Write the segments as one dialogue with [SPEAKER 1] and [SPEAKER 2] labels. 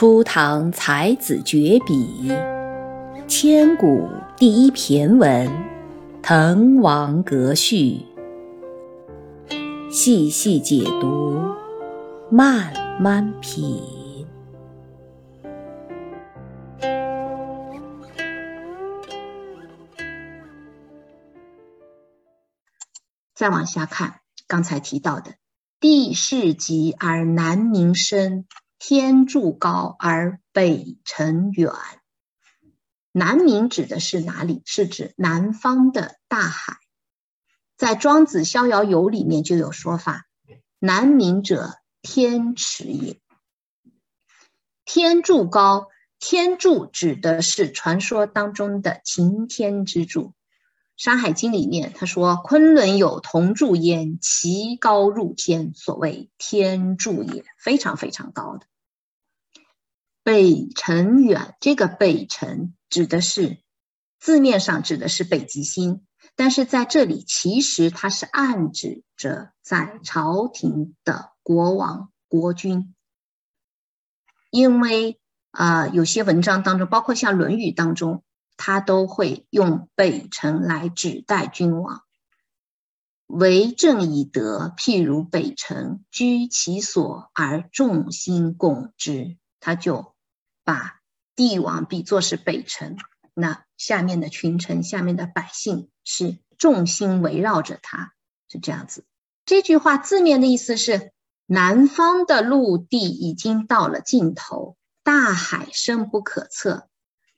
[SPEAKER 1] 初唐才子绝笔，千古第一骈文《滕王阁序》，细细解读，慢慢品。
[SPEAKER 2] 再往下看，刚才提到的“地势极而南溟深”。天柱高而北辰远，南冥指的是哪里？是指南方的大海。在《庄子·逍遥游》里面就有说法：“南冥者，天池也。”天柱高，天柱指的是传说当中的擎天之柱。《山海经》里面他说：“昆仑有铜柱焉，其高入天，所谓天柱也。”非常非常高的。北辰远，这个北辰指的是字面上指的是北极星，但是在这里其实它是暗指着在朝廷的国王国君，因为啊有些文章当中，包括像《论语》当中，他都会用北辰来指代君王。为政以德，譬如北辰居其所而众星拱之，他就。把帝王比作是北辰，那下面的群臣、下面的百姓是众星围绕着他，是这样子。这句话字面的意思是：南方的陆地已经到了尽头，大海深不可测；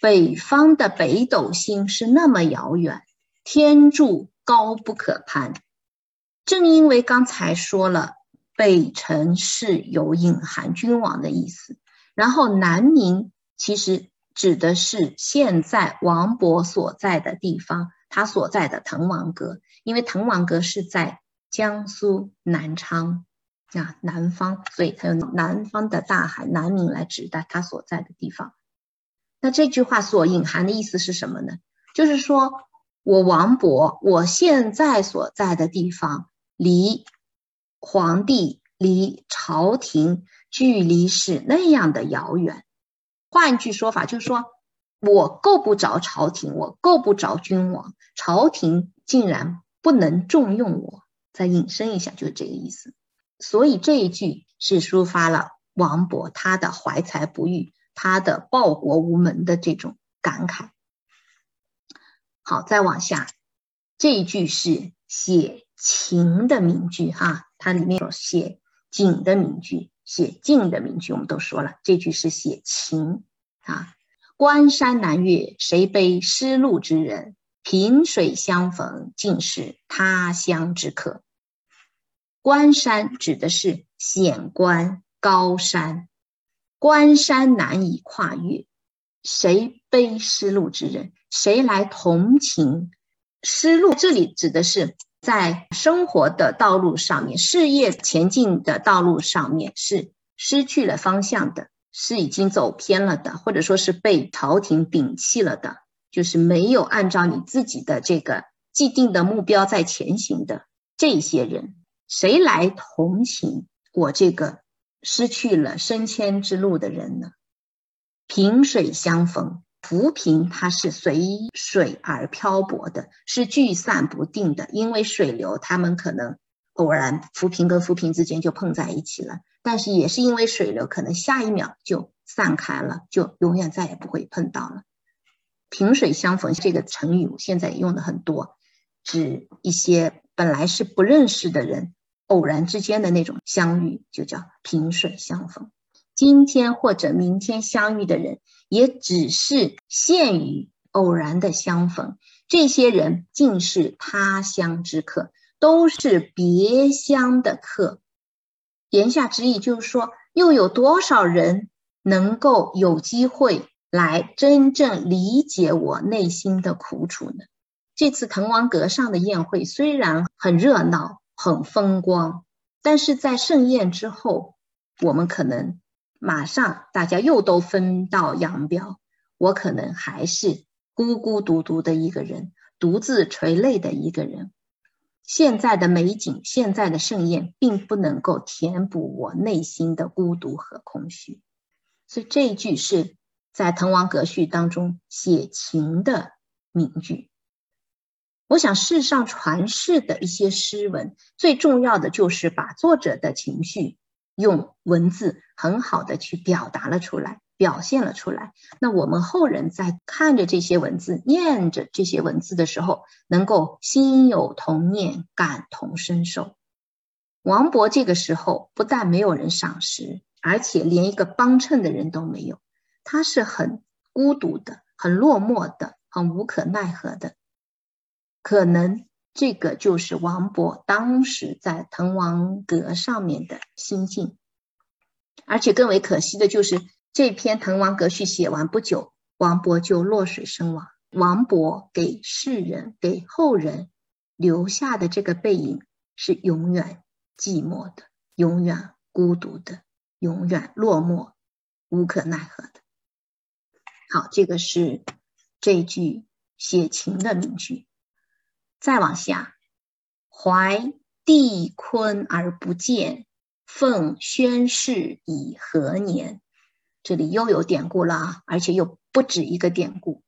[SPEAKER 2] 北方的北斗星是那么遥远，天柱高不可攀。正因为刚才说了，北辰是有隐含君王的意思。然后南冥其实指的是现在王勃所在的地方，他所在的滕王阁，因为滕王阁是在江苏南昌啊南方，所以他用南方的大海南冥来指代他所在的地方。那这句话所隐含的意思是什么呢？就是说我王勃我现在所在的地方离皇帝离朝廷。距离是那样的遥远，换句说法就是说，我够不着朝廷，我够不着君王，朝廷竟然不能重用我。再引申一下，就是这个意思。所以这一句是抒发了王勃他的怀才不遇，他的报国无门的这种感慨。好，再往下，这一句是写情的名句哈，它里面有写景的名句。写静的名句，我们都说了，这句是写情啊。关山难越，谁悲失路之人？萍水相逢，竟是他乡之客。关山指的是险关高山，关山难以跨越，谁悲失路之人？谁来同情失路？这里指的是。在生活的道路上面，事业前进的道路上面是失去了方向的，是已经走偏了的，或者说是被朝廷摒弃了的，就是没有按照你自己的这个既定的目标在前行的这些人，谁来同情我这个失去了升迁之路的人呢？萍水相逢。浮萍它是随水而漂泊的，是聚散不定的。因为水流，它们可能偶然浮萍跟浮萍之间就碰在一起了，但是也是因为水流，可能下一秒就散开了，就永远再也不会碰到了。萍水相逢这个成语现在用的很多，指一些本来是不认识的人，偶然之间的那种相遇，就叫萍水相逢。今天或者明天相遇的人。也只是限于偶然的相逢，这些人竟是他乡之客，都是别乡的客。言下之意就是说，又有多少人能够有机会来真正理解我内心的苦楚呢？这次滕王阁上的宴会虽然很热闹、很风光，但是在盛宴之后，我们可能。马上，大家又都分道扬镳，我可能还是孤孤独独的一个人，独自垂泪的一个人。现在的美景，现在的盛宴，并不能够填补我内心的孤独和空虚。所以这一句是在《滕王阁序》当中写情的名句。我想，世上传世的一些诗文，最重要的就是把作者的情绪用文字很好的去表达了出来，表现了出来。那我们后人在看着这些文字、念着这些文字的时候，能够心有同念，感同身受。王勃这个时候不但没有人赏识，而且连一个帮衬的人都没有，他是很孤独的、很落寞的、很无可奈何的。可能这个就是王勃当时在滕王阁上面的心境，而且更为可惜的就是这篇《滕王阁序》写完不久，王勃就落水身亡。王勃给世人、给后人留下的这个背影是永远寂寞的、永远孤独的、永远落寞、无可奈何的。好，这个是这句写情的名句。再往下，怀帝坤而不见，奉宣室以何年？这里又有典故了，而且又不止一个典故。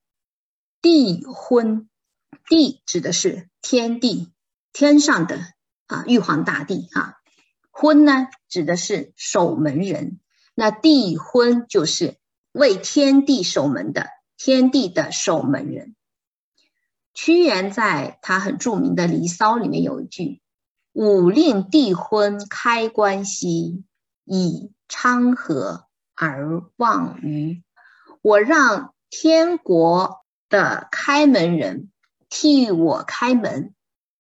[SPEAKER 2] 帝昏，帝指的是天地，天上的啊，玉皇大帝啊。昏呢，指的是守门人。那帝昏就是为天地守门的，天地的守门人。屈原在他很著名的《离骚》里面有一句：“吾令帝昏开关兮，以昌河而望于。”我让天国的开门人替我开门，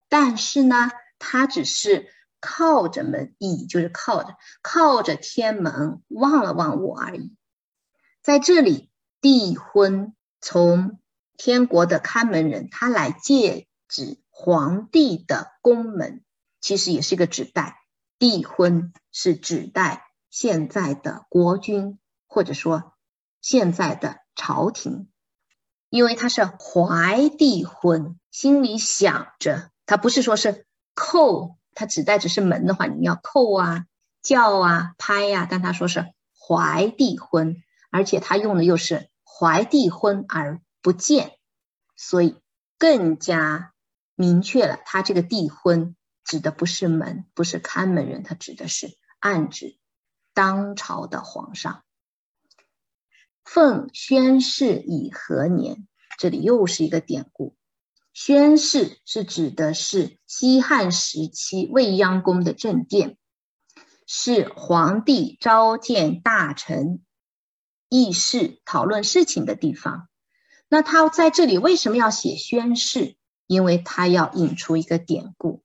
[SPEAKER 2] 但是呢，他只是靠着门，以就是靠着靠着天门望了望我而已。在这里，帝昏从。天国的看门人，他来借指皇帝的宫门，其实也是一个指代。帝婚是指代现在的国君，或者说现在的朝廷，因为他是怀帝婚，心里想着，他不是说是叩，他指代只是门的话，你要叩啊、叫啊、拍呀，但他说是怀帝婚，而且他用的又是怀帝婚而。不见，所以更加明确了，他这个帝婚指的不是门，不是看门人，他指的是暗指当朝的皇上。奉宣室以何年？这里又是一个典故。宣室是指的是西汉时期未央宫的正殿，是皇帝召见大臣、议事、讨论事情的地方。那他在这里为什么要写宣誓？因为他要引出一个典故，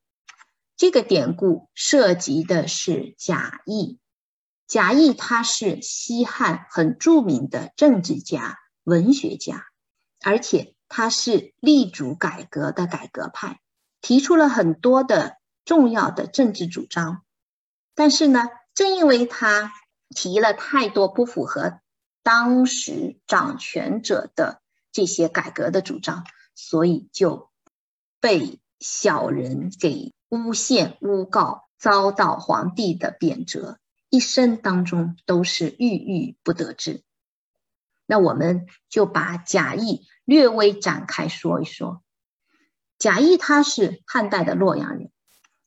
[SPEAKER 2] 这个典故涉及的是贾谊。贾谊他是西汉很著名的政治家、文学家，而且他是力主改革的改革派，提出了很多的重要的政治主张。但是呢，正因为他提了太多不符合当时掌权者的。这些改革的主张，所以就被小人给诬陷、诬告，遭到皇帝的贬谪，一生当中都是郁郁不得志。那我们就把贾谊略微展开说一说。贾谊他是汉代的洛阳人，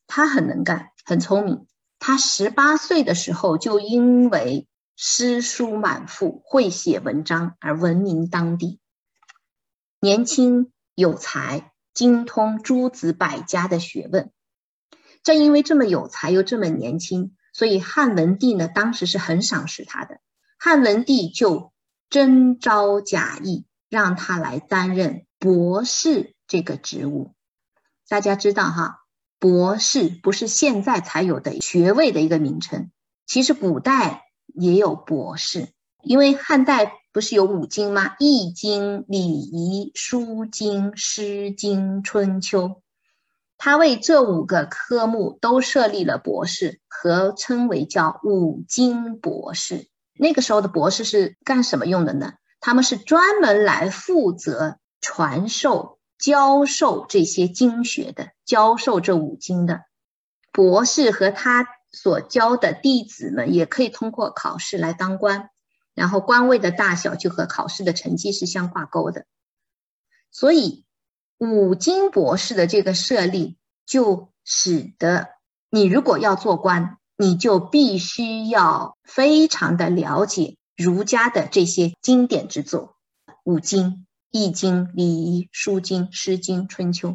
[SPEAKER 2] 他很能干，很聪明。他十八岁的时候就因为诗书满腹，会写文章而闻名当地。年轻有才，精通诸子百家的学问。正因为这么有才又这么年轻，所以汉文帝呢，当时是很赏识他的。汉文帝就征召贾谊，让他来担任博士这个职务。大家知道哈，博士不是现在才有的学位的一个名称，其实古代也有博士，因为汉代。不是有五经吗？《易经》《礼仪》《书经》《诗经》《春秋》，他为这五个科目都设立了博士，合称为叫五经博士。那个时候的博士是干什么用的呢？他们是专门来负责传授、教授这些经学的，教授这五经的。博士和他所教的弟子们也可以通过考试来当官。然后官位的大小就和考试的成绩是相挂钩的。所以五经博士的这个设立，就使得你如果要做官，你就必须要非常的了解儒家的这些经典之作，五经。《易经》《礼仪》《书经》《诗经》《春秋》，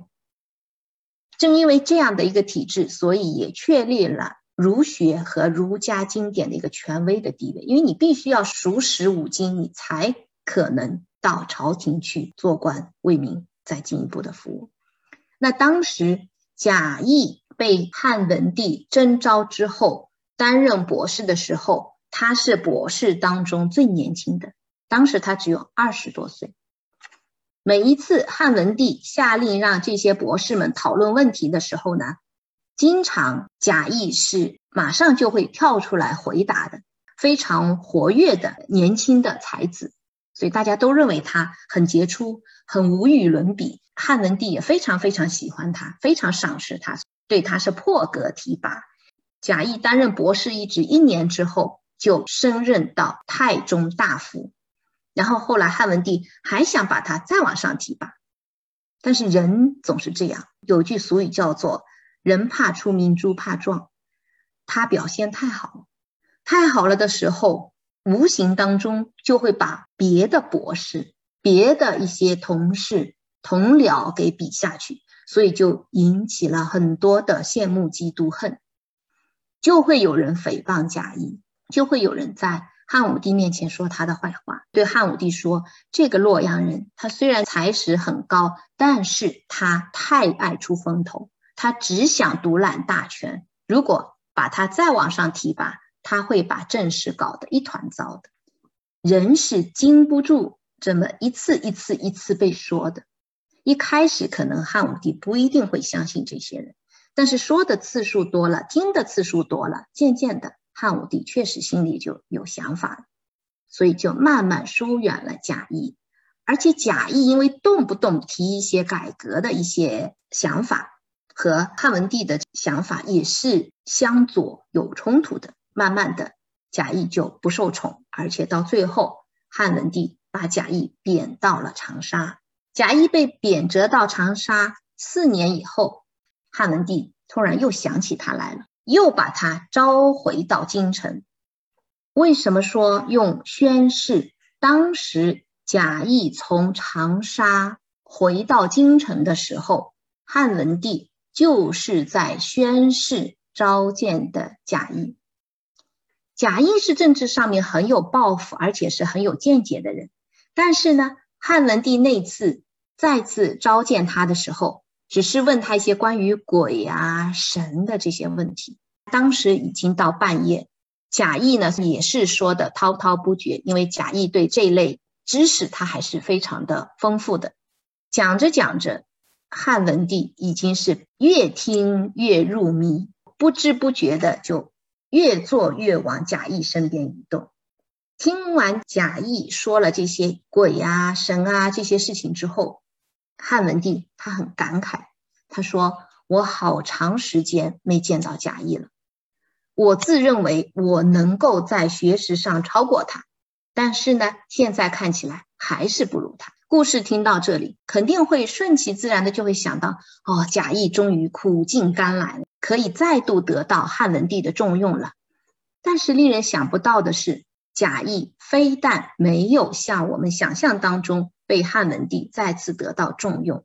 [SPEAKER 2] 正因为这样的一个体制，所以也确立了儒学和儒家经典的一个权威的地位。因为你必须要熟识五经，你才可能到朝廷去做官，为民再进一步的服务。那当时贾谊被汉文帝征召之后，担任博士的时候，他是博士当中最年轻的，当时他只有二十多岁。每一次汉文帝下令让这些博士们讨论问题的时候呢，经常贾谊是马上就会跳出来回答的，非常活跃的年轻的才子，所以大家都认为他很杰出，很无与伦比。汉文帝也非常非常喜欢他，非常赏识他，对他是破格提拔。贾谊担任博士一职一年之后，就升任到太中大夫。然后后来汉文帝还想把他再往上提拔，但是人总是这样，有句俗语叫做“人怕出名，猪怕壮”。他表现太好，太好了的时候，无形当中就会把别的博士、别的一些同事、同僚给比下去，所以就引起了很多的羡慕、嫉妒、恨，就会有人诽谤贾谊，就会有人在。汉武帝面前说他的坏话，对汉武帝说：“这个洛阳人，他虽然才识很高，但是他太爱出风头，他只想独揽大权。如果把他再往上提拔，他会把政事搞得一团糟的。”人是经不住这么一次一次一次被说的。一开始可能汉武帝不一定会相信这些人，但是说的次数多了，听的次数多了，渐渐的。汉武帝确实心里就有想法了，所以就慢慢疏远了贾谊。而且贾谊因为动不动提一些改革的一些想法，和汉文帝的想法也是相左有冲突的。慢慢的，贾谊就不受宠，而且到最后，汉文帝把贾谊贬到了长沙。贾谊被贬谪到长沙四年以后，汉文帝突然又想起他来了。又把他召回到京城。为什么说用宣誓？当时贾谊从长沙回到京城的时候，汉文帝就是在宣誓召见的贾谊。贾谊是政治上面很有抱负，而且是很有见解的人。但是呢，汉文帝那次再次召见他的时候，只是问他一些关于鬼啊、神的这些问题。当时已经到半夜，贾谊呢也是说的滔滔不绝，因为贾谊对这类知识他还是非常的丰富的。讲着讲着，汉文帝已经是越听越入迷，不知不觉的就越坐越往贾谊身边移动。听完贾谊说了这些鬼啊、神啊这些事情之后，汉文帝他很感慨，他说：“我好长时间没见到贾谊了。”我自认为我能够在学识上超过他，但是呢，现在看起来还是不如他。故事听到这里，肯定会顺其自然的就会想到：哦，贾谊终于苦尽甘来，可以再度得到汉文帝的重用了。但是令人想不到的是，贾谊非但没有像我们想象当中被汉文帝再次得到重用。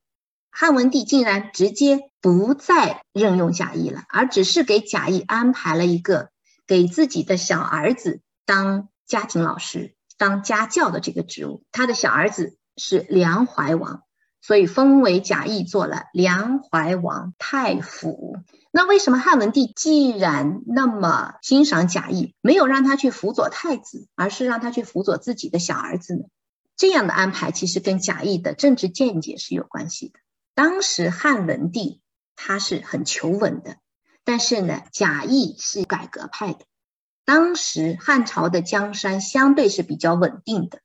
[SPEAKER 2] 汉文帝竟然直接不再任用贾谊了，而只是给贾谊安排了一个给自己的小儿子当家庭老师、当家教的这个职务。他的小儿子是梁怀王，所以封为贾谊做了梁怀王太傅。那为什么汉文帝既然那么欣赏贾谊，没有让他去辅佐太子，而是让他去辅佐自己的小儿子呢？这样的安排其实跟贾谊的政治见解是有关系的。当时汉文帝他是很求稳的，但是呢，贾谊是改革派的。当时汉朝的江山相对是比较稳定的，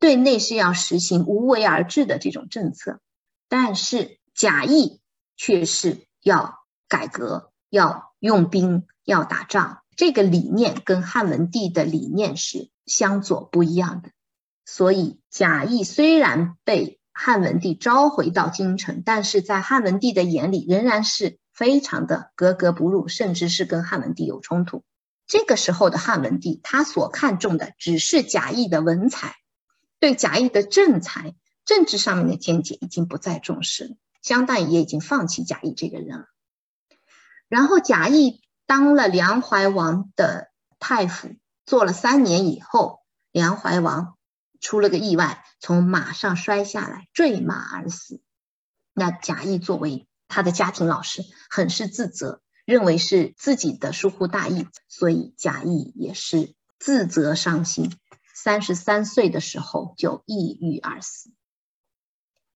[SPEAKER 2] 对内是要实行无为而治的这种政策，但是贾谊却是要改革，要用兵，要打仗。这个理念跟汉文帝的理念是相左不一样的。所以贾谊虽然被汉文帝召回到京城，但是在汉文帝的眼里仍然是非常的格格不入，甚至是跟汉文帝有冲突。这个时候的汉文帝，他所看重的只是贾谊的文采，对贾谊的政才、政治上面的见解已经不再重视了，相当于也已经放弃贾谊这个人了。然后贾谊当了梁怀王的太傅，做了三年以后，梁怀王。出了个意外，从马上摔下来，坠马而死。那贾谊作为他的家庭老师，很是自责，认为是自己的疏忽大意，所以贾谊也是自责伤心。三十三岁的时候就抑郁而死。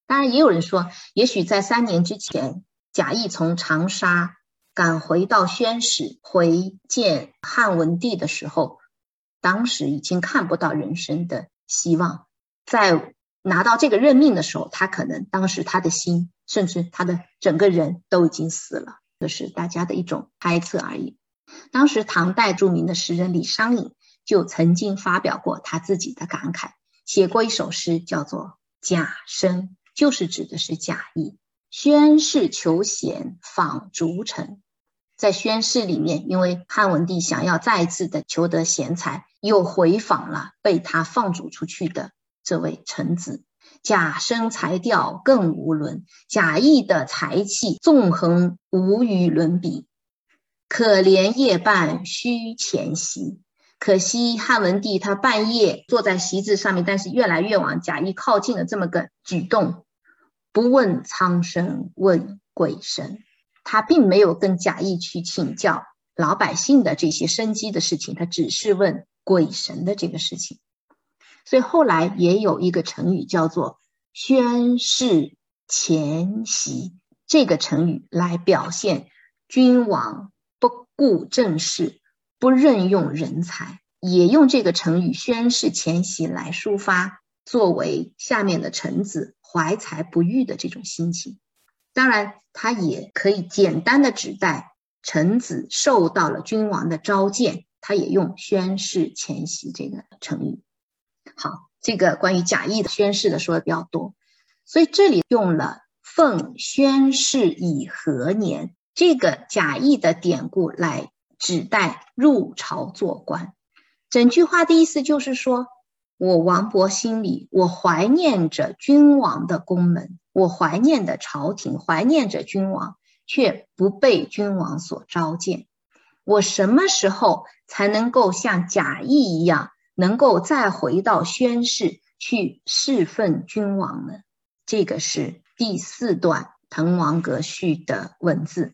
[SPEAKER 2] 当然，也有人说，也许在三年之前，贾谊从长沙赶回到宣室回见汉文帝的时候，当时已经看不到人生的。希望在拿到这个任命的时候，他可能当时他的心，甚至他的整个人都已经死了，这是大家的一种猜测而已。当时唐代著名的诗人李商隐就曾经发表过他自己的感慨，写过一首诗，叫做《贾生》，就是指的是贾谊。宣室求贤访逐臣，在宣室里面，因为汉文帝想要再次的求得贤才。又回访了被他放逐出去的这位臣子，贾生才调更无伦，贾谊的才气纵横无与伦比。可怜夜半虚前席，可惜汉文帝他半夜坐在席子上面，但是越来越往贾谊靠近的这么个举动，不问苍生问鬼神，他并没有跟贾谊去请教老百姓的这些生机的事情，他只是问。鬼神的这个事情，所以后来也有一个成语叫做“宣室前席”这个成语来表现君王不顾政事、不任用人才，也用这个成语“宣室前席”来抒发作为下面的臣子怀才不遇的这种心情。当然，他也可以简单的指代臣子受到了君王的召见。他也用“宣誓前夕”这个成语。好，这个关于贾谊的宣誓的说的比较多，所以这里用了“奉宣誓以何年”这个贾谊的典故来指代入朝做官。整句话的意思就是说，我王勃心里我怀念着君王的宫门，我怀念的朝廷，怀念着君王，却不被君王所召见。我什么时候才能够像贾谊一样，能够再回到宣室去侍奉君王呢？这个是第四段《滕王阁序》的文字。